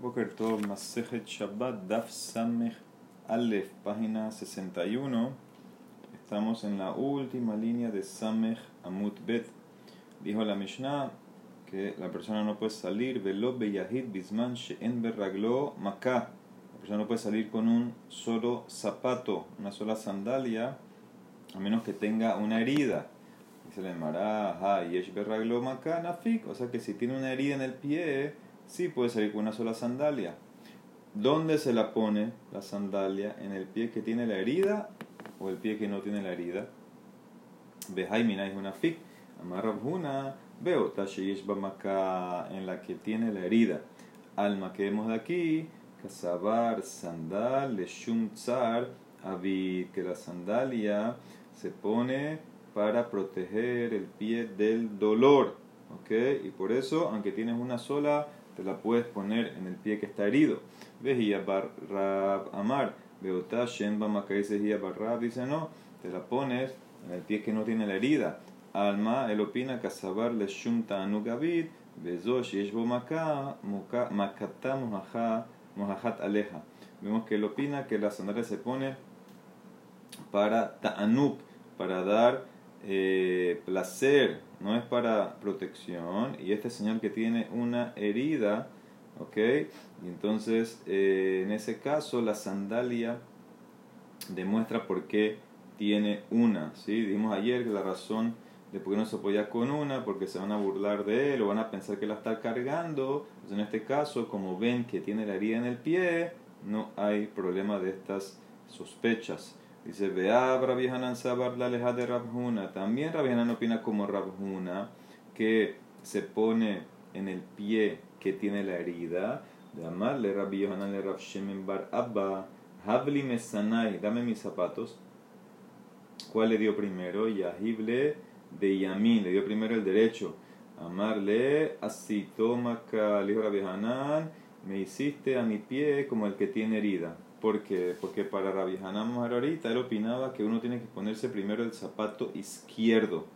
Boker Tov, Masejet Shabbat, Daf Samech Aleph, página 61. Estamos en la última línea de Samech Amut Bet. Dijo la Mishnah que la persona no puede salir, velo beyahid bisman she'en berraglo maká. La persona no puede salir con un solo zapato, una sola sandalia, a menos que tenga una herida. Dice la Emara, yesh berraglo maká nafik. O sea que si tiene una herida en el pie, sí puede salir con una sola sandalia. ¿Dónde se la pone la sandalia? ¿En el pie que tiene la herida o el pie que no tiene la herida? Behaimina es una fik. Amarrabhuna, veo tasheyesh bamaka en la que tiene la herida. Alma que vemos de aquí, kasabar, sandal, leshum tsar, avid, que la sandalia se pone para proteger el pie del dolor. ¿Ok? Y por eso, aunque tienes una sola, te la puedes poner en el pie que está herido. Vejía barrab amar. Beotá shemba dice barrab, dice no, te la pones en el pie que no tiene la herida. Alma, él opina, kasabar le shumta anugavid, bezo sheshbo maka, makata mojahat aleja. Vemos que él opina que la sandalia se pone para ta'anuk, para dar eh, placer, no es para protección. Y este señor que tiene una herida, ¿ok? Entonces, eh, en ese caso, la sandalia demuestra por qué tiene una, ¿sí? Dijimos ayer que la razón de por qué no se apoya con una, porque se van a burlar de él o van a pensar que la está cargando. Entonces, en este caso, como ven que tiene la herida en el pie, no hay problema de estas sospechas. Dice, vea Rabbi Hanan Sabar la leja de Rabjuna. También Rabbi Hanan opina como Rabjuna, que se pone en el pie que tiene la herida. De amarle Rabbi Hanan le Rab Shemen Bar Abba. Habli Mesanai, dame mis zapatos. ¿Cuál le dio primero? Yahible de Yamin, le dio primero el derecho. Amarle, así toma le dijo Rabbi me hiciste a mi pie como el que tiene herida. ¿Por qué? Porque para Rabbi Hanan ahorita él opinaba que uno tiene que ponerse primero el zapato izquierdo.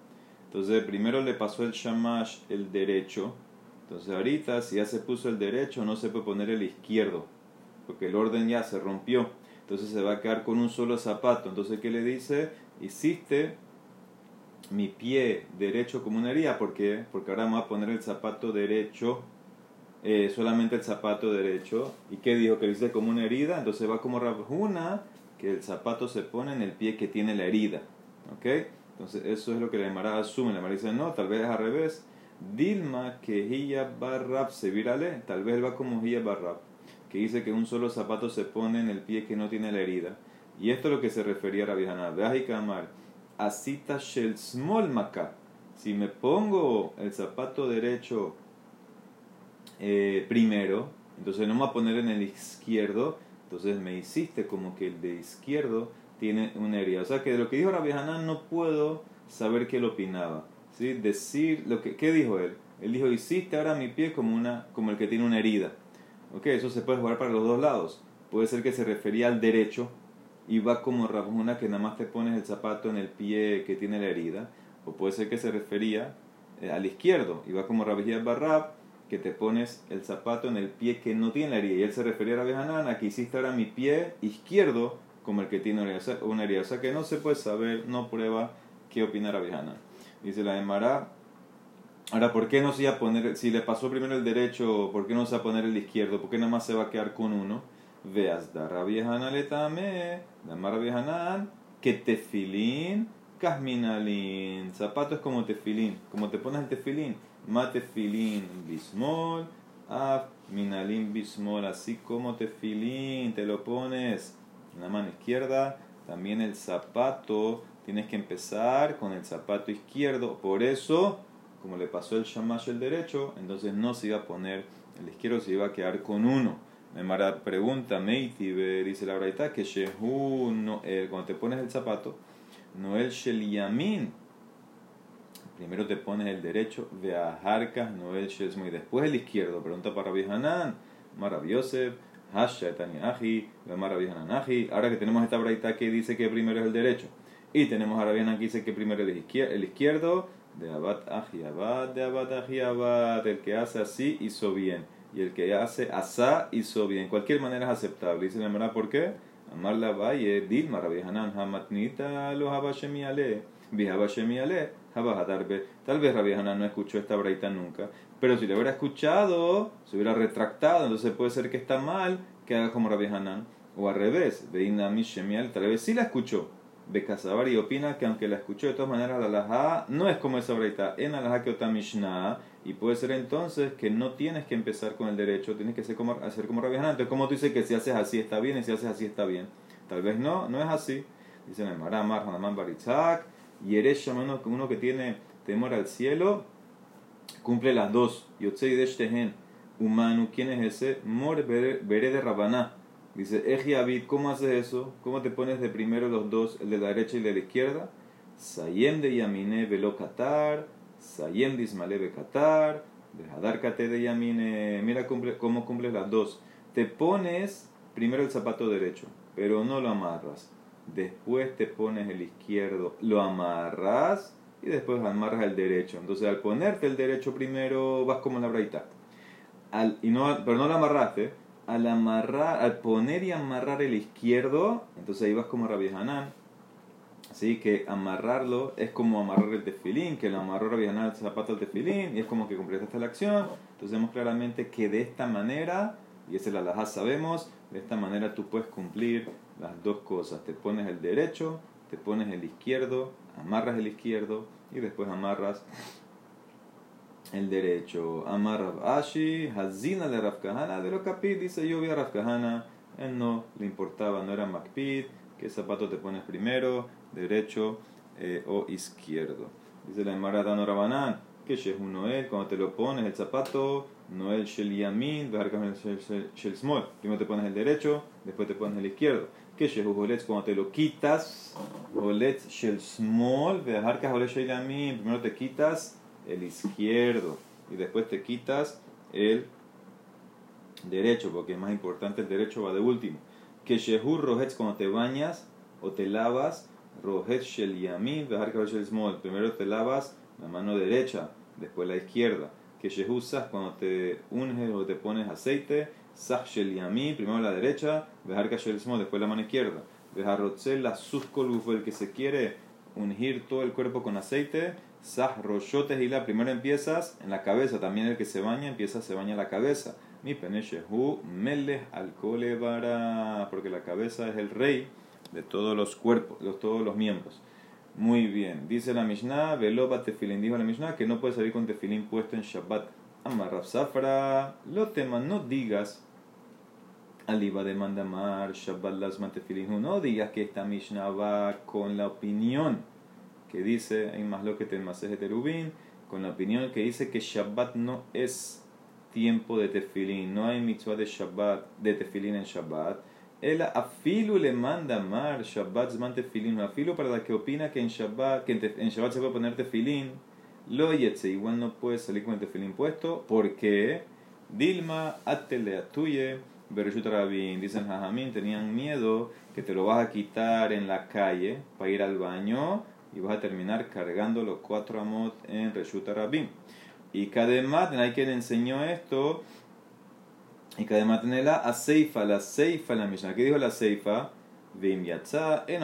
Entonces primero le pasó el shamash el derecho. Entonces ahorita si ya se puso el derecho no se puede poner el izquierdo. Porque el orden ya se rompió. Entonces se va a quedar con un solo zapato. Entonces ¿qué le dice? Hiciste mi pie derecho como una herida. ¿Por qué? Porque ahora me voy a poner el zapato derecho eh, solamente el zapato derecho. ¿Y qué dijo? Que lo hice como una herida. Entonces va como Rabjuna, que el zapato se pone en el pie que tiene la herida. ¿Ok? Entonces eso es lo que la Emara asume. La Emara dice, no, tal vez es al revés. Dilma que Hiya Barrab se virale. Tal vez va como Hiya Barrab, que dice que un solo zapato se pone en el pie que no tiene la herida. Y esto es lo que se refería a Rabbi Hanan. Kamar. Asita Shel Maka. Si me pongo el zapato derecho eh, primero, entonces no me voy a poner en el izquierdo, entonces me hiciste como que el de izquierdo tiene una herida. O sea que de lo que dijo Rabbi Hanan no puedo saber qué él opinaba. ¿sí? Decir, lo que, ¿qué dijo él? Él dijo, hiciste ahora mi pie como, una, como el que tiene una herida. Ok, eso se puede jugar para los dos lados. Puede ser que se refería al derecho y va como Rabjuna que nada más te pones el zapato en el pie que tiene la herida. O puede ser que se refería eh, al izquierdo y va como Rabbi Barrab que te pones el zapato en el pie que no tiene la herida. Y él se refería a la Bejanana, que hiciste ahora mi pie izquierdo como el que tiene una herida. O sea que no se puede saber, no prueba qué opina la Bejanana. Dice la Emara, ahora, ¿por qué no se iba a poner, si le pasó primero el derecho, ¿por qué no se va a poner el izquierdo? ¿Por qué nada más se va a quedar con uno? Veas, da Rabiejana le tame, da Rabiejana, que tefilín, casminalín. Zapato es como tefilín, como te pones el tefilín Matefilín bismol, af minalín bismol, así como tefilín, te lo pones en la mano izquierda, también el zapato, tienes que empezar con el zapato izquierdo, por eso, como le pasó el shamash el derecho, entonces no se iba a poner el izquierdo, se iba a quedar con uno. Me mara pregunta, Meitibe, dice la verdad que Shehu, no, eh, cuando te pones el zapato, no el Sheliamin, Primero te pones el derecho, de Ajarkas, Noel Shesmo, y después el izquierdo. Pregunta para Rabbi Hanan, Marav Hasha Marav Aji. Ahora que tenemos esta braita que dice que primero es el derecho, y tenemos a Rabbi Hanan que dice que primero es el izquierdo, de Abad Aji Abad, de Abad Aji Abad, el que hace así hizo bien. y el que hace asá hizo bien. cualquier manera es aceptable. Dice la verdad, ¿por qué? Amar la valle, Dilma, Rabbi Hanan, Hamatnita, lo Habashemi Ale, Bihabashemi Ale, Habahadarbe. Tal vez Rabbi Hanan no escuchó esta braita nunca, pero si lo hubiera escuchado, se hubiera retractado, entonces puede ser que está mal que haga como Rabbi Hanan. O al revés, Veina Shemial, tal vez sí la escuchó. Bekasabar y opina que aunque la escuchó de todas maneras la alajá no es como esa braita, en alajá que ota mishnah, y puede ser entonces que no tienes que empezar con el derecho, tienes que hacer como, hacer como Rabbi Hanan. Entonces, ¿cómo tú dices que si haces así está bien y si haces así está bien? Tal vez no, no es así. Dice el Maramar, Hanaman Baritzak, y eres uno que tiene temor al cielo, cumple las dos. Yotzei Deshtehen, humano, ¿quién es ese? Mor Bere de Rabaná. Dice, Eji ¿cómo haces eso? ¿Cómo te pones de primero los dos, el de la derecha y el de la izquierda? Sayem de Yamine Velo Qatar, Sayem de Ismaele Qatar, Hadar Kate de Yamine. Mira cumple, cómo cumples las dos. Te pones primero el zapato derecho, pero no lo amarras. Después te pones el izquierdo, lo amarras y después amarras el derecho. Entonces al ponerte el derecho primero vas como la braita. Al, y no, pero no lo amarraste. Al amarrar, al poner y amarrar el izquierdo, entonces ahí vas como Rabbi Hanan. Así que amarrarlo es como amarrar el tefilín, que lo amarró Rabbi Hanan el zapato del tefilín, y es como que completaste la acción. Entonces vemos claramente que de esta manera, y ese es la sabemos, de esta manera tú puedes cumplir las dos cosas. Te pones el derecho, te pones el izquierdo, amarras el izquierdo y después amarras el derecho. Amarra Ashi, Hazina de Rafkahana, de lo capit, dice yo vi a Rafkahana, él no le importaba, no era Macpid, qué zapato te pones primero, derecho eh, o izquierdo. Dice la Emara Dano Rabanán, que es un Noel, cuando te lo pones el zapato, Noel Shel Yamin, Shel Small. Primero te pones el derecho, después te pones el izquierdo que Shehu cuando te lo quitas, Holetz Shel Small, Vejarkas Holetz Shel Yamin, primero te quitas el izquierdo y después te quitas el derecho, porque es más importante el derecho va de último. Que Shehu Rohetz cuando te bañas o te lavas, Rohetz Shel Yamin, Vejarkas Shel Small, primero te lavas la mano derecha, después la izquierda. Que Shehu cuando te unges o te pones aceite, Sach Shel Yamin, primero la derecha, Bejar Shel Small, después la mano izquierda. Bejar la fue el que se quiere ungir todo el cuerpo con aceite. Sach Roshotes y la, primero empiezas en la cabeza, también el que se baña empieza, se baña la cabeza. Mi peneshehu melech alkolevara, porque la cabeza es el rey de todos los cuerpos, de todos los miembros. Muy bien, dice la Mishnah, Veloba tefilin, dijo la Mishnah que no puede salir con tefilín puesto en Shabbat Amarraf Safra, lo tema, no digas Aliba de Mandamar, Shabbat las no digas que esta Mishnah va con la opinión que dice, hay más lo que te de Terubin, con la opinión que dice que Shabbat no es tiempo de tefilín, no hay mitzvah de Shabbat, de tefilín en Shabbat. El afilu le manda mar Shabbat man tefilín, afilu para la que opina que en Shabbat, que en Shabbat se puede poner tefilín lo yetse, igual no puede salir con el tefilín puesto porque Dilma atele Bereshut Rabin, dicen Jajamín, tenían miedo que te lo vas a quitar en la calle para ir al baño y vas a terminar cargando los cuatro amot en Reshut Rabin. Y Kademat, hay quien enseñó esto, y Kademat en la Seifa, la Seifa, la Mishnah. ¿Qué dijo la Seifa? Vim Yatza, en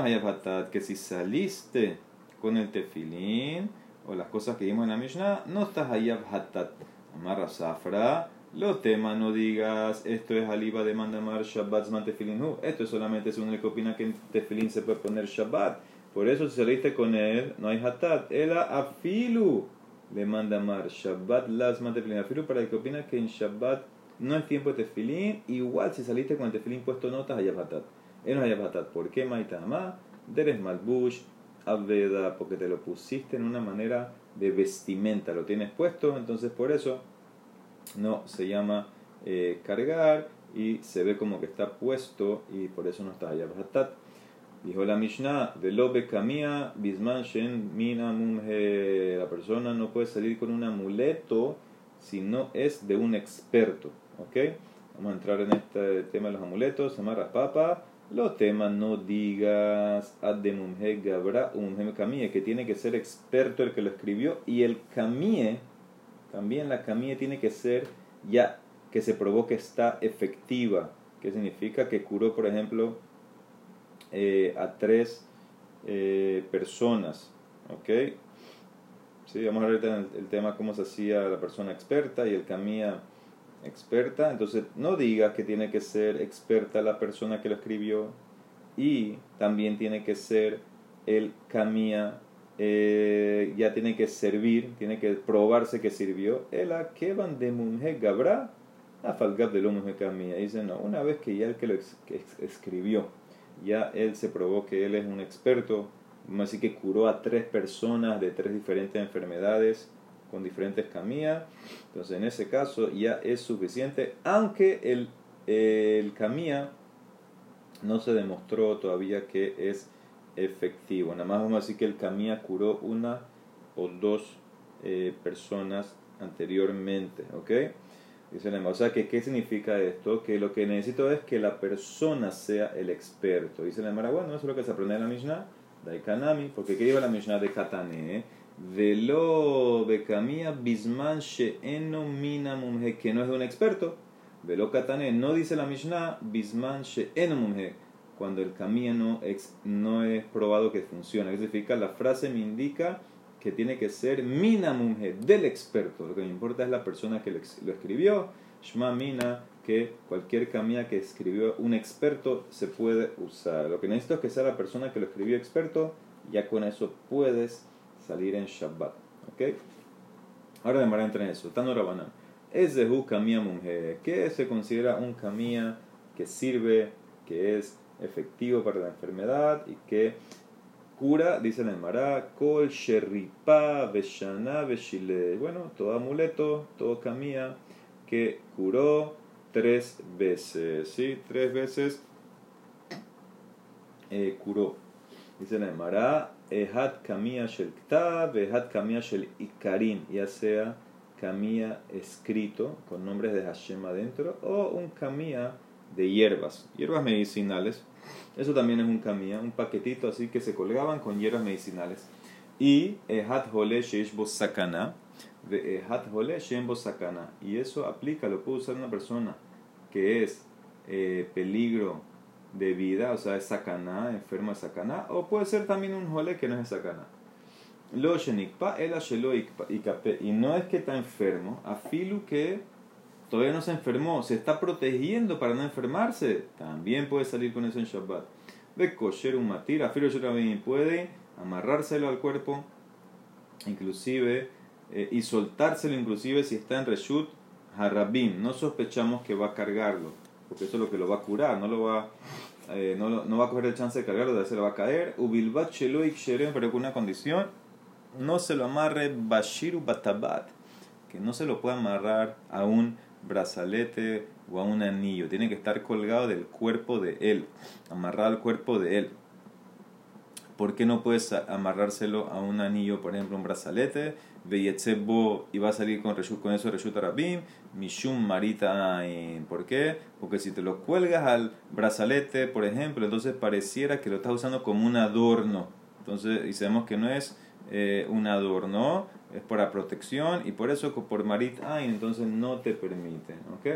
que si saliste con el tefilín, o las cosas que vimos en la Mishnah, no estás hayab hatat. Amarra safra, lo tema no digas, esto es aliba de mandamar shabbat man tefilin Esto es solamente según el que opina que en tefilin se puede poner shabbat. Por eso si saliste con él, no hay hatat. Ela afilu le mandamar shabbat las man tefilin. Afilu para el que opina que en shabbat no es tiempo de tefilin. Igual si saliste con el tefilin puesto no estás hayab hatat. Él no hayab hatat. ¿Por qué maitama? Deres malbush Aveda, porque te lo pusiste en una manera de vestimenta, lo tienes puesto, entonces por eso no se llama eh, cargar y se ve como que está puesto y por eso no está allá. Dijo la Mishnah, velobe kamia bisman shen mina La persona no puede salir con un amuleto si no es de un experto. ¿Ok? Vamos a entrar en este tema de los amuletos. Amarra papa. Los temas no digas Ademumhe Gabra Umhe Camille, que tiene que ser experto el que lo escribió, y el Camille, también la Camille tiene que ser ya que se probó que está efectiva. ¿Qué significa? Que curó, por ejemplo, eh, a tres eh, personas. ¿Ok? Sí, vamos a ver el, el tema cómo se hacía la persona experta y el camía experta. Entonces, no digas que tiene que ser experta la persona que lo escribió y también tiene que ser el camía eh, ya tiene que servir, tiene que probarse que sirvió. El van de Munje Gabra, a Falgab de lo Camía. Dice, no, una vez que ya el que lo escribió, ya él se probó que él es un experto, así que curó a tres personas de tres diferentes enfermedades con diferentes camías. Entonces, en ese caso ya es suficiente, aunque el, el camía no se demostró todavía que es efectivo. Nada más vamos a decir que el camía curó una o dos eh, personas anteriormente, ¿ok? Dice o sea, que, ¿qué significa esto? Que lo que necesito es que la persona sea el experto. Dice la bueno, eso es lo que se aprende en la Mishnah, Daikanami, porque ¿qué iba la Mishnah de Katane? Velo Bekamia Bisman She'eno Mina Mumhe, que no es de un experto. Velo Katane, no dice la Mishnah Bisman She'eno cuando el camino no es probado que funciona. ¿Qué significa? La frase me indica que tiene que ser mina del experto. Lo que me importa es la persona que lo escribió. Shma mina, que cualquier camina que escribió un experto se puede usar. Lo que necesito es que sea la persona que lo escribió experto. Ya con eso puedes salir en Shabbat. ¿Ok? Ahora de entra en eso. Tano Rabanan. Es de camia mujer. ¿Qué se considera un camia que sirve, que es efectivo para la enfermedad y que cura, dice la Emara, kol sheripa veshana veshile. Bueno, todo amuleto, todo camía que curó tres veces, ¿sí? Tres veces eh, curó. Dice la Emara, ehat kamia shel ktav, ehat kamia shel ikarin, ya sea camía escrito con nombres de Hashem adentro o un camía de hierbas, hierbas medicinales. Eso también es un camía, un paquetito así que se colgaban con hierbas medicinales. Y ehat hole bo sakana, ehat hole sakana. Y eso aplica, lo puede usar una persona que es eh, peligro de vida, o sea, es sakana, enfermo de sakana, o puede ser también un hole que no es sakana. Lo y no es que está enfermo, afilu que todavía no se enfermó, se está protegiendo para no enfermarse, también puede salir con eso en Shabbat. De kosher un matir, afiro también puede amarrárselo al cuerpo, inclusive, eh, y soltárselo inclusive si está en reshut harabim. No sospechamos que va a cargarlo, porque eso es lo que lo va a curar, no lo va eh, no, no, va a coger el chance de cargarlo, de se lo va a caer. Ubilbat pero con una condición, no se lo amarre bashiru batabat, que no se lo puede amarrar a un brazalete o a un anillo. Tiene que estar colgado del cuerpo de él, amarrado al cuerpo de él. ¿Por qué no puedes amarrárselo a un anillo, por ejemplo, un brazalete? Veyetzebo y va a salir con, con eso Reshuta Rabim, Mishum Marita. ¿Por qué? Porque si te lo cuelgas al brazalete, por ejemplo, entonces pareciera que lo estás usando como un adorno. Entonces, y sabemos que no es eh, un adorno, es para protección y por eso por marit ain entonces no te permiten, ¿ok?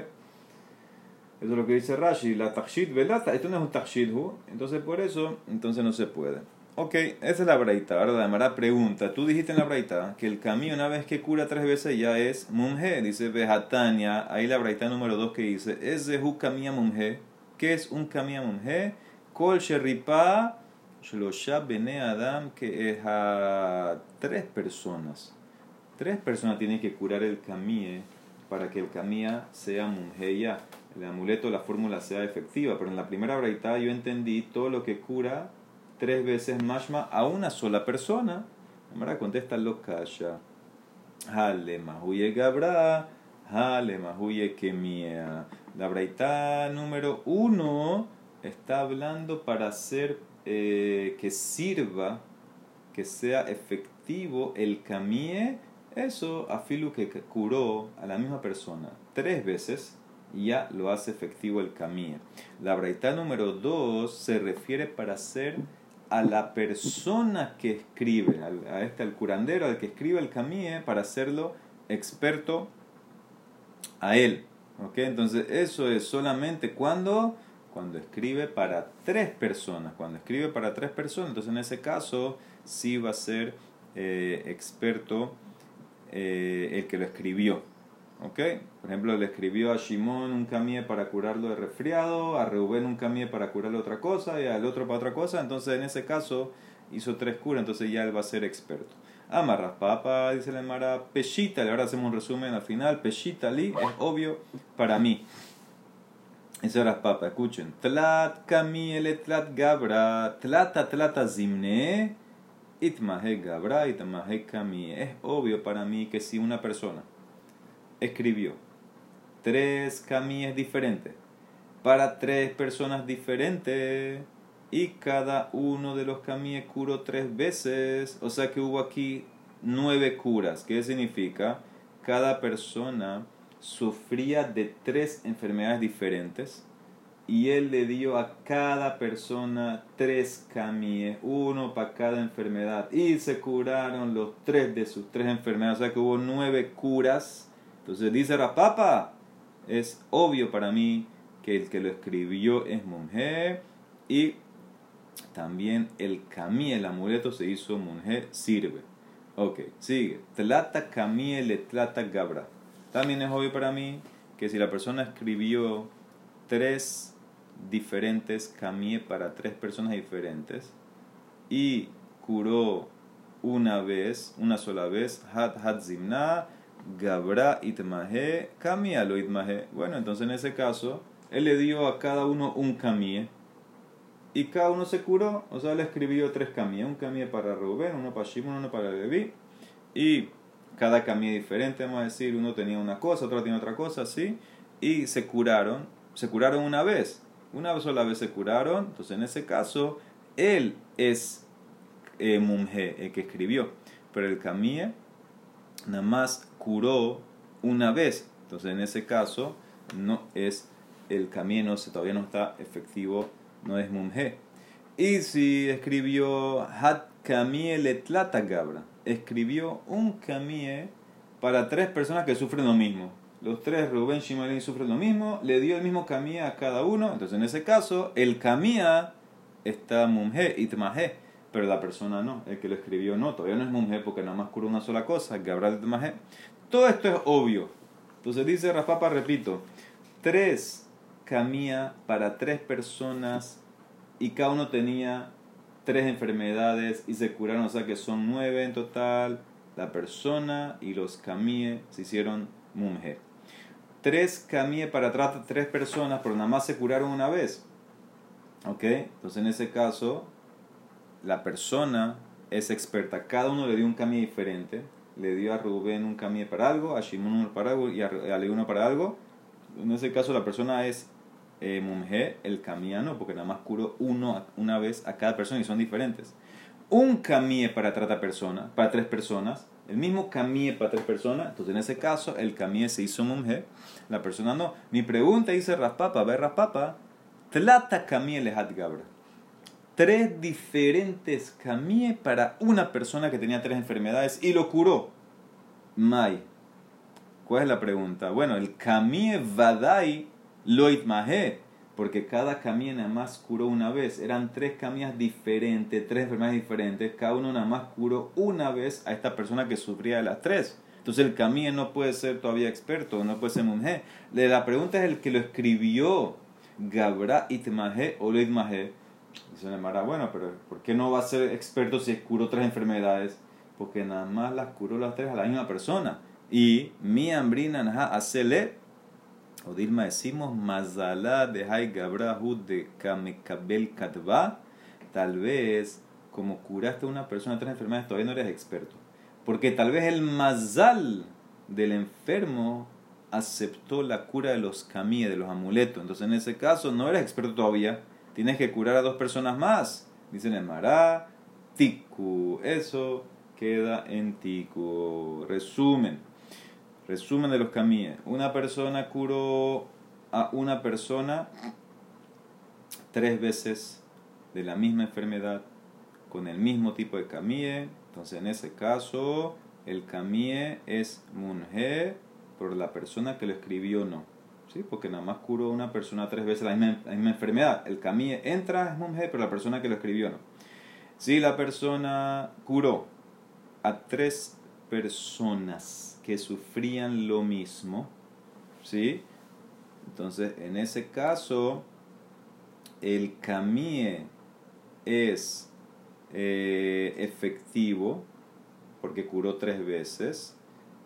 Eso es lo que dice Rashi, la takshid velata, esto no es un takshid entonces por eso, entonces no se puede. Ok, esa es la braita. Ahora la Mara pregunta, tú dijiste en la braita que el camino una vez que cura tres veces ya es munje, dice Bejatania, ahí la braita número dos que dice, es de camia munje, ¿qué es un camia munje? Kol sheripa shlosha bene adam, que es a tres personas Tres personas tienen que curar el camie para que el camía sea munjeya, el amuleto, la fórmula sea efectiva. Pero en la primera braita yo entendí todo lo que cura tres veces mashma a una sola persona. Ahora contesta lo kasha. Hale mahuye gabra, hale mahuye kemia. La braita número uno está hablando para hacer eh, que sirva, que sea efectivo el camie eso, Afilu que curó a la misma persona tres veces, ya lo hace efectivo el camino. La braita número dos se refiere para hacer a la persona que escribe, a este, al curandero, al que escribe el camino, para hacerlo experto a él. ¿Ok? Entonces, eso es solamente cuando, cuando escribe para tres personas. Cuando escribe para tres personas, entonces en ese caso sí va a ser eh, experto eh, el que lo escribió. ¿Ok? Por ejemplo, le escribió a Shimon un camie para curarlo de resfriado, a Reuben un camie para curarle otra cosa y al otro para otra cosa. Entonces, en ese caso, hizo tres curas, entonces ya él va a ser experto. Amarras papa, dice la Mara, peshita, ahora hacemos un resumen al final, peshita li, es obvio para mí. Eso era papa, escuchen. Tlat kamiele tlat gabra, tlata tlata zimne, itmahe gabra, itmahe kami. Es obvio para mí que si una persona escribió tres camíes diferentes para tres personas diferentes y cada uno de los camíes curó tres veces, o sea que hubo aquí nueve curas. ¿Qué significa? Cada persona sufría de tres enfermedades diferentes y él le dio a cada persona tres camíes, uno para cada enfermedad y se curaron los tres de sus tres enfermedades, o sea que hubo nueve curas entonces dice Rapapa, es obvio para mí que el que lo escribió es mujer y también el camí, el amuleto se hizo mujer, sirve. Ok, sigue. Tlata camí le tlata gabra. También es obvio para mí que si la persona escribió tres diferentes camí para tres personas diferentes y curó una vez, una sola vez, hat hat zimna, Gabra itmahe, kamia lo itmahe. Bueno, entonces en ese caso, él le dio a cada uno un camie. Y cada uno se curó, o sea, le escribió tres camie. Un camie para Rubén, uno para Shimon, uno para Levi. Y cada camie diferente, vamos a decir, uno tenía una cosa, otro tenía otra cosa, así. Y se curaron, se curaron una vez. Una sola vez se curaron, entonces en ese caso, él es eh, Mumje, el que escribió. Pero el camie nada más curó una vez. Entonces, en ese caso, no es el camino, todavía no está efectivo, no es mumje. Y si escribió Hat Kamie Gabra, escribió un camie para tres personas que sufren lo mismo. Los tres, Rubén, Shimalín, sufren lo mismo, le dio el mismo camie a cada uno. Entonces, en ese caso, el camia está mumje, itmaje pero la persona no, el que lo escribió no, todavía no es mujer porque nada más cura una sola cosa, Gabriel de Todo esto es obvio. Entonces dice Rafapa, repito, tres camía para tres personas y cada uno tenía tres enfermedades y se curaron, o sea que son nueve en total. La persona y los camíe se hicieron mujer. Tres camíe para tres personas, pero nada más se curaron una vez. ¿Ok? Entonces en ese caso la persona es experta. Cada uno le dio un camino diferente. Le dio a Rubén un camino para algo, a Shimon uno para algo y a uno para algo. En ese caso la persona es eh, el camiano, porque nada más curó uno una vez a cada persona y son diferentes. Un camino para trata persona, para tres personas, el mismo camino para tres personas, entonces en ese caso el camino se hizo mujer, la persona no. Mi pregunta dice Raspapa, ve Raspapa, tlata camie lehat gabra tres diferentes camie para una persona que tenía tres enfermedades y lo curó. Mai. ¿Cuál es la pregunta? Bueno, el camie vadai loit mahe, porque cada camie nada más curó una vez. Eran tres camías diferentes, tres enfermedades diferentes. Cada uno nada más curó una vez a esta persona que sufría de las tres. Entonces el camie no puede ser todavía experto, no puede ser monje. La pregunta es el que lo escribió. Gabra itmahe o loit mahe Dice Mara, bueno, pero ¿por qué no va a ser experto si curó tres enfermedades? Porque nada más las curó las tres a la misma persona. Y mi hambrina naja hacele, o Dilma decimos, mazalá de hay de kamekabel katva, tal vez como curaste a una persona de tres enfermedades todavía no eres experto. Porque tal vez el mazal del enfermo aceptó la cura de los camíes, de los amuletos. Entonces en ese caso no eres experto todavía tienes que curar a dos personas más. Dicen el Mará, Tiku. Eso queda en Tiku. Resumen. Resumen de los camíes. Una persona curó a una persona tres veces de la misma enfermedad con el mismo tipo de camie. Entonces, en ese caso, el camie es munje por la persona que lo escribió no. ¿Sí? porque nada más curó una persona tres veces la misma, la misma enfermedad. El camille entra, es mumhe, pero la persona que lo escribió no. Si la persona curó a tres personas que sufrían lo mismo, ¿sí? Entonces, en ese caso, el camille es eh, efectivo porque curó tres veces,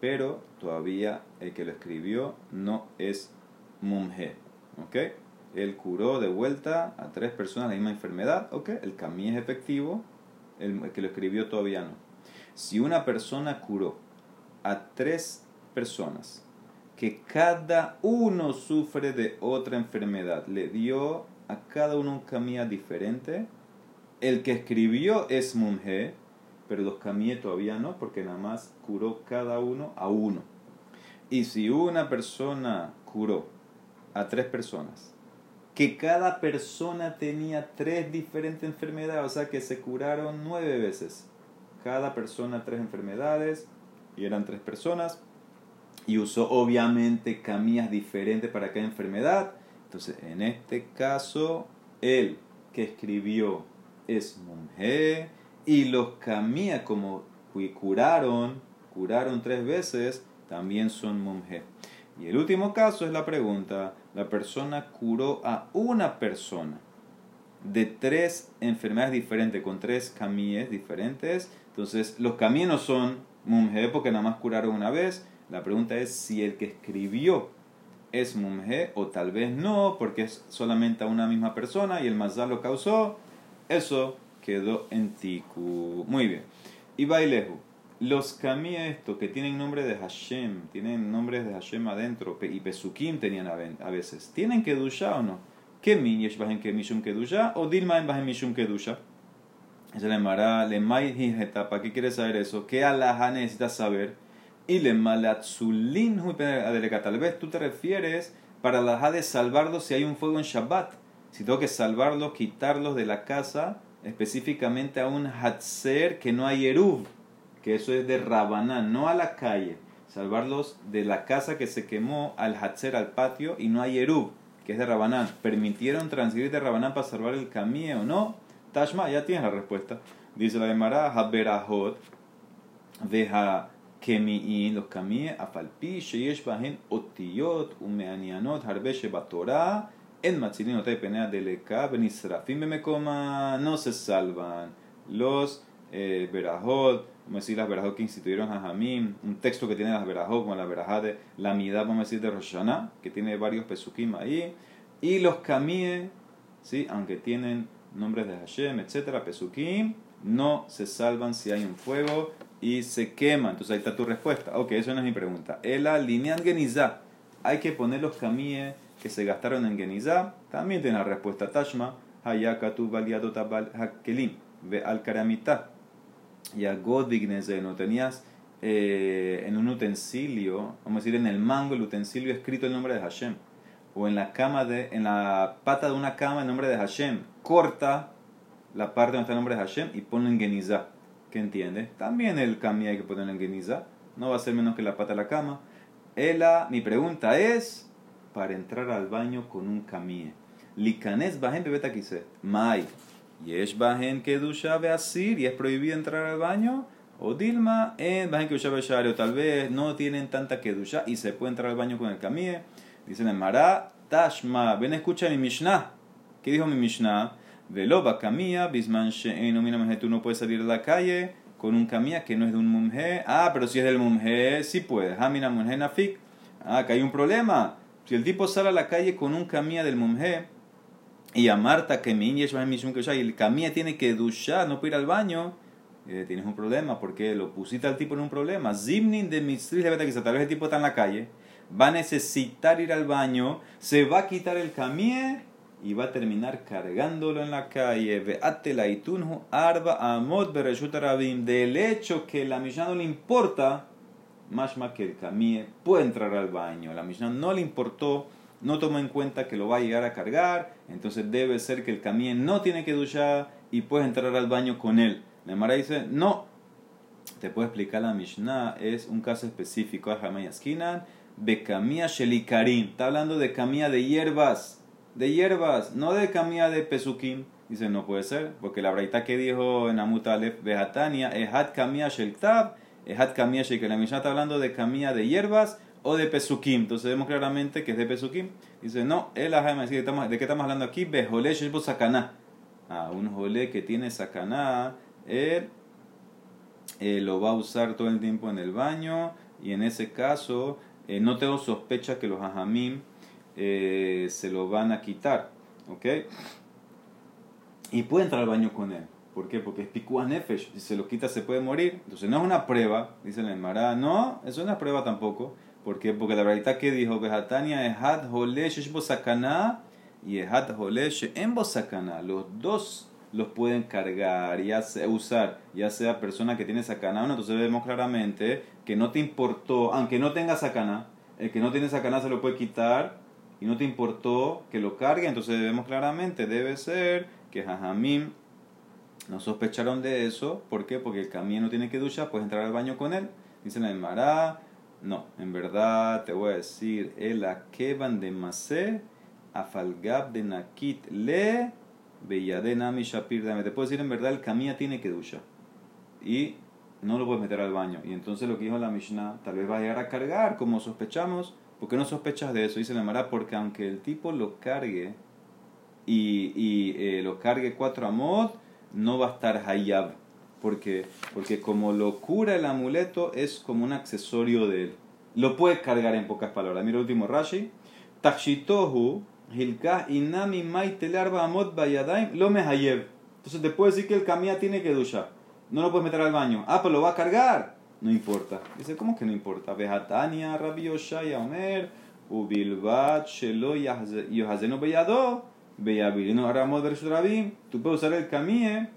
pero todavía el que lo escribió no es mumje. ¿Ok? Él curó de vuelta a tres personas la misma enfermedad. ¿Ok? El camino es efectivo, el que lo escribió todavía no. Si una persona curó a tres personas que cada uno sufre de otra enfermedad, le dio a cada uno un camino diferente, el que escribió es mumje, pero los camille todavía no, porque nada más curó cada uno a uno. Y si una persona curó a tres personas, que cada persona tenía tres diferentes enfermedades, o sea que se curaron nueve veces. Cada persona tres enfermedades, y eran tres personas, y usó obviamente camillas diferentes para cada enfermedad. Entonces, en este caso, él que escribió es monje y los camillas como curaron, curaron tres veces, también son monje. Y el último caso es la pregunta, la persona curó a una persona de tres enfermedades diferentes, con tres camillas diferentes, entonces los camillas no son monje porque nada más curaron una vez, la pregunta es si el que escribió es mumje o tal vez no, porque es solamente a una misma persona y el mazal lo causó. Eso quedó en tiku. Muy bien. Y bailehu. Los kami esto que tienen nombre de Hashem, tienen nombres de Hashem adentro, y Pesukim tenían a veces, ¿tienen kedusha o no? ¿Qué min yesh bajen que mishum kedusha o dilma en bajen mishum kedusha? Esa le mara le ¿Para qué quiere saber eso? ¿Qué alaha necesitas saber? Y le malatzulin Tal vez tú te refieres para la de salvarlos si hay un fuego en Shabbat. Si tengo que salvarlos, quitarlos de la casa específicamente a un Hatzer que no hay Eruv, que eso es de Rabanán, no a la calle. Salvarlos de la casa que se quemó al Hatzer, al patio, y no hay Eruv, que es de Rabanán. ¿Permitieron transferir de Rabanán para salvar el camino no? Tashma, ya tienes la respuesta. Dice la Gemara, Haberahot, deja kemi'in, los camie, afalpi, sheyesh bahen otiyot, umeanianot, harbe batorah, en Matzilin de Penea Deleka, Benisrafim Bemekoma, no se salvan los eh, Berajot, vamos a decir las Berajot que instituyeron a Jamim, un texto que tiene las Berajot, como la Berajá de la Midá, vamos a decir de Roshana, que tiene varios Pesukim ahí, y los Kamie, ¿sí? aunque tienen nombres de Hashem, etcétera, Pesukim, no se salvan si hay un fuego y se queman. Entonces ahí está tu respuesta. Ok, eso no es mi pregunta. la linean genizá. Hay que poner los Kamie que se gastaron en Genizá, también tiene la respuesta Tashma, Hayakatu Baliadot Hakelim, Ve al Karamita, no tenías eh, en un utensilio, vamos a decir en el mango, el utensilio escrito el nombre de Hashem, o en la cama de, en la pata de una cama el nombre de Hashem, corta la parte donde está el nombre de Hashem y ponlo en Genizá. ¿Qué entiende? También el cami hay que ponerlo en Genizá, no va a ser menos que la pata de la cama. Ela, mi pregunta es, para entrar al baño con un camille. Likanes bajen bebeta Mai. Yesh bajen kedusha asir y es prohibido entrar al baño. O Dilma en bajen kedusha o tal vez no tienen tanta kedusha y se puede entrar al baño con el camille. Dicen en Mará, Tashma, ven escucha mi Mishnah. ¿Qué dijo mi Mishnah? Veloba camilla, bisman she'enu mira tú no puedes salir a la calle con un camilla que no es de un mumje. Ah, pero si es del mumje, sí puedes. Ah, mira, mumje nafik. Ah, que hay un problema. Si el tipo sale a la calle con un camilla del mumje y a Marta que me y el camilla tiene que duchar, no puede ir al baño, eh, tienes un problema porque lo pusiste al tipo en un problema. Zimnin de que tal vez el tipo está en la calle, va a necesitar ir al baño, se va a quitar el camille y va a terminar cargándolo en la calle. Veate itunhu arba amot rabim. Del hecho que la Mishnah no le importa más que el camille puede entrar al baño. La Mishnah no le importó, no tomó en cuenta que lo va a llegar a cargar, entonces debe ser que el camille no tiene que duchar y puedes entrar al baño con él. La Mara dice, no, te puedo explicar la Mishnah, es un caso específico, esquina becamía shelikarim. Está hablando de camía de hierbas, de hierbas, no de camía de pesukim. Dice, no puede ser, porque la braita que dijo en Amutalef, Behatania, hat camía sheltab, hat camía shel La Mishnah está hablando de camía de hierbas o de pesukim. Entonces vemos claramente que es de pesukim. Dice, no, el ajá, ¿de qué estamos hablando aquí? Behole shel sakana. Ah, un jole que tiene sakana, él eh, lo va a usar todo el tiempo en el baño y en ese caso eh, no tengo sospecha que los ajamim eh, se lo van a quitar, ¿ok? Y puede entrar al baño con él. ¿Por qué? Porque es pikuah nefesh. Si se lo quita se puede morir. Entonces no es una prueba, dice la Emara. No, eso no es una prueba tampoco. ¿Por qué? Porque la verdad que dijo, Behatania ehad holesh sakana y ehad holesh en sakana. Los dos los pueden cargar y usar, ya sea persona que tiene sacana o no. Entonces vemos claramente que no te importó, aunque no tenga sacana, el que no tiene sacana se lo puede quitar y no te importó que lo cargue. Entonces vemos claramente, debe ser que Jajamim no sospecharon de eso. ¿Por qué? Porque el camino no tiene que duchar, puedes entrar al baño con él. Dice la Emara, no, en verdad te voy a decir, el akeban de masé, afalgab de nakit le Beyadenami Shapir Dame. Te puedo decir en verdad, el camilla tiene que ducha. Y no lo puedes meter al baño. Y entonces lo que dijo la Mishnah, tal vez va a llegar a cargar, como sospechamos. ¿Por qué no sospechas de eso? Dice la Mara, porque aunque el tipo lo cargue y, y eh, lo cargue cuatro amot, no va a estar hayab. Porque, porque como lo cura el amuleto, es como un accesorio de él. Lo puede cargar en pocas palabras. Mira el último Rashi. Tachitohu Hilkah inami arba amot bayadaim lo mehayev. Entonces te puedo decir que el camilla tiene que duchar. No lo puedes meter al baño. Ah, pero lo va a cargar. No importa. Dice, ¿cómo que no importa? Vejatania, Rabbi Yoshaya Omer, Ubilbat, Shelo, Yohazeno Beyado, Beyabilino Aramot versus Rabim. Tú puedes usar el camille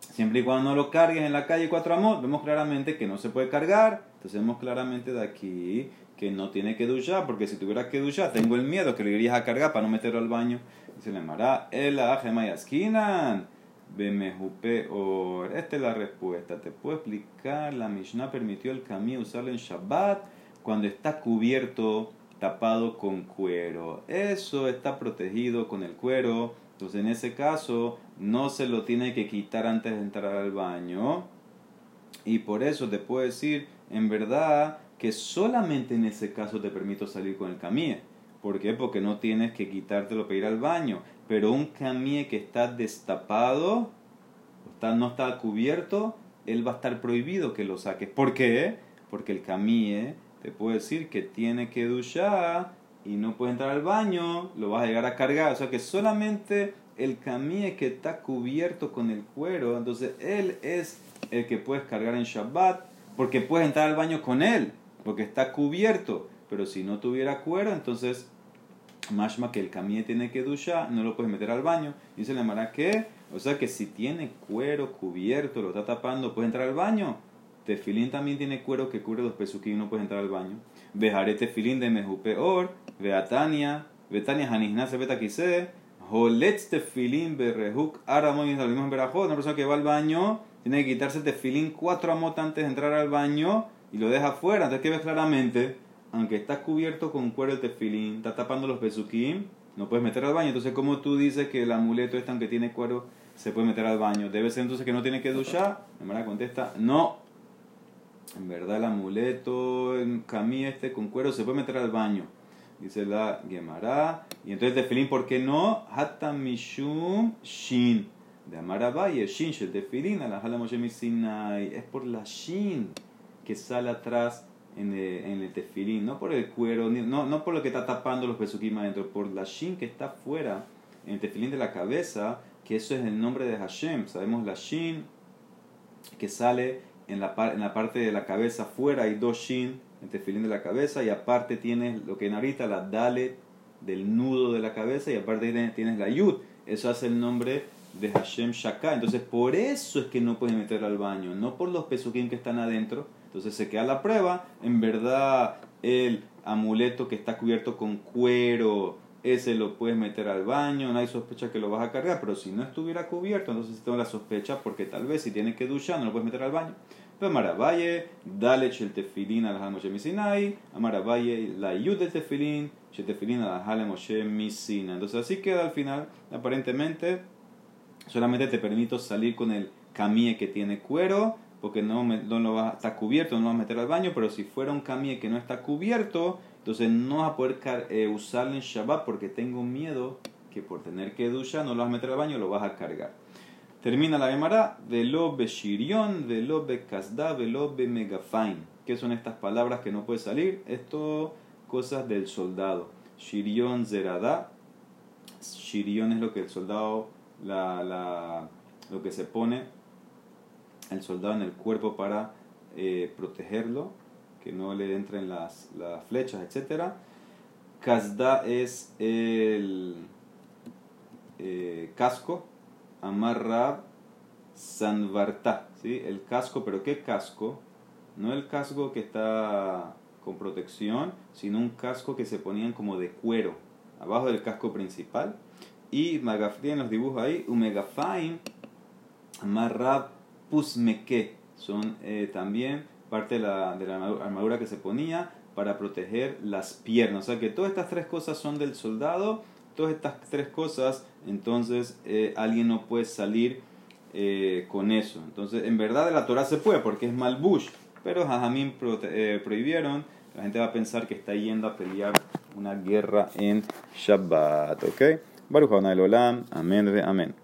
siempre y cuando no lo cargues en la calle cuatro amot. Vemos claramente que no se puede cargar. Entonces vemos claramente de aquí que no tiene que duchar, porque si tuviera que duchar, tengo el miedo que le irías a cargar para no meterlo al baño. Dice le mará, el bemejupe or. Esta es la respuesta. Te puedo explicar, la Mishnah permitió el camino usarlo en Shabbat cuando está cubierto, tapado con cuero. Eso está protegido con el cuero. Entonces en ese caso no se lo tiene que quitar antes de entrar al baño. Y por eso te puedo decir, en verdad, que solamente en ese caso te permito salir con el camille. ¿Por qué? Porque no tienes que quitártelo para ir al baño. Pero un camille que está destapado, está, no está cubierto, él va a estar prohibido que lo saques. ¿Por qué? Porque el camille te puede decir que tiene que duchar y no puede entrar al baño, lo vas a llegar a cargar. O sea que solamente el camille que está cubierto con el cuero, entonces él es el que puedes cargar en Shabbat, porque puedes entrar al baño con él porque está cubierto. Pero si no tuviera cuero, entonces, mashma que el camille tiene que duchar, no lo puedes meter al baño. Dice la Mara que, o sea que si tiene cuero cubierto, lo está tapando, puede entrar al baño. Tefilín también tiene cuero que cubre los pesuquín, no puede entrar al baño. Vejaré tefilín de mejupeor, veatania, betania hanisnase betakise, tefilín berrehuk en berajot. Una persona que va al baño tiene que quitarse tefilín cuatro amot antes de entrar al baño y lo deja fuera. Entonces, que ves claramente? Aunque está cubierto con cuero de tefilín, está tapando los besukim, no puedes meter al baño. Entonces, ¿cómo tú dices que el amuleto este, aunque tiene cuero, se puede meter al baño? Debe ser entonces que no tiene que duchar. La contesta, no. En verdad, el amuleto, el camí este con cuero, se puede meter al baño. Dice la Gemara. Y entonces, tefilín, ¿por qué no? Hatam mishum shin. De Amarabaye, shin shel tefilín, a la Es por la shin que sale atrás en el, en el tefilín, no por el cuero, no, no por lo que está tapando los pesukim adentro, por la shin que está fuera, en el tefilín de la cabeza, que eso es el nombre de Hashem. Sabemos la shin que sale en la, en la parte de la cabeza fuera, hay dos shin, el tefilín de la cabeza, y aparte tienes lo que en ahorita la dalet del nudo de la cabeza, y aparte tienes la yud. Eso hace el nombre de Hashem Shaka. Entonces, por eso es que no puedes meter al baño, no por los pesukim que están adentro, entonces se queda la prueba, en verdad el amuleto que está cubierto con cuero, ese lo puedes meter al baño, no hay sospecha que lo vas a cargar, pero si no estuviera cubierto, entonces tengo la sospecha porque tal vez si tiene que duchar no lo puedes meter al baño. Amarabaye, Dalet Shel Tefilin al Moshe Misinai, Amarabaye, la Yud del Tefilin, Shel Tefilin al Moshe Misina. Entonces así queda al final, aparentemente, solamente te permito salir con el camie que tiene cuero, porque no, no lo va, está cubierto, no lo vas a meter al baño, pero si fuera un camie que no está cubierto, entonces no vas a poder eh, usarlo en Shabbat porque tengo miedo que por tener que duchar no lo vas a meter al baño, lo vas a cargar. Termina la Gemara, velo shirion, velo. ¿Qué son estas palabras que no puede salir? Esto, cosas del soldado. Shirion zerada. Shirion es lo que el soldado, la, la, lo que se pone el soldado en el cuerpo para eh, protegerlo, que no le entren las, las flechas, etc. Kasda es el eh, casco amarra sanvarta, ¿sí? el casco, pero ¿qué casco? No el casco que está con protección, sino un casco que se ponían como de cuero, abajo del casco principal. Y Magafri en los dibujos ahí, Umegafaim, amarra pusmeke, son eh, también parte de la, de la armadura que se ponía para proteger las piernas. O sea que todas estas tres cosas son del soldado todas estas tres cosas, entonces eh, alguien no puede salir eh, con eso. Entonces, en verdad de la Torah se puede porque es malbush, pero Jajamín eh, prohibieron. La gente va a pensar que está yendo a pelear una guerra en Shabbat, ¿ok? Baruch Olam, amén, amén.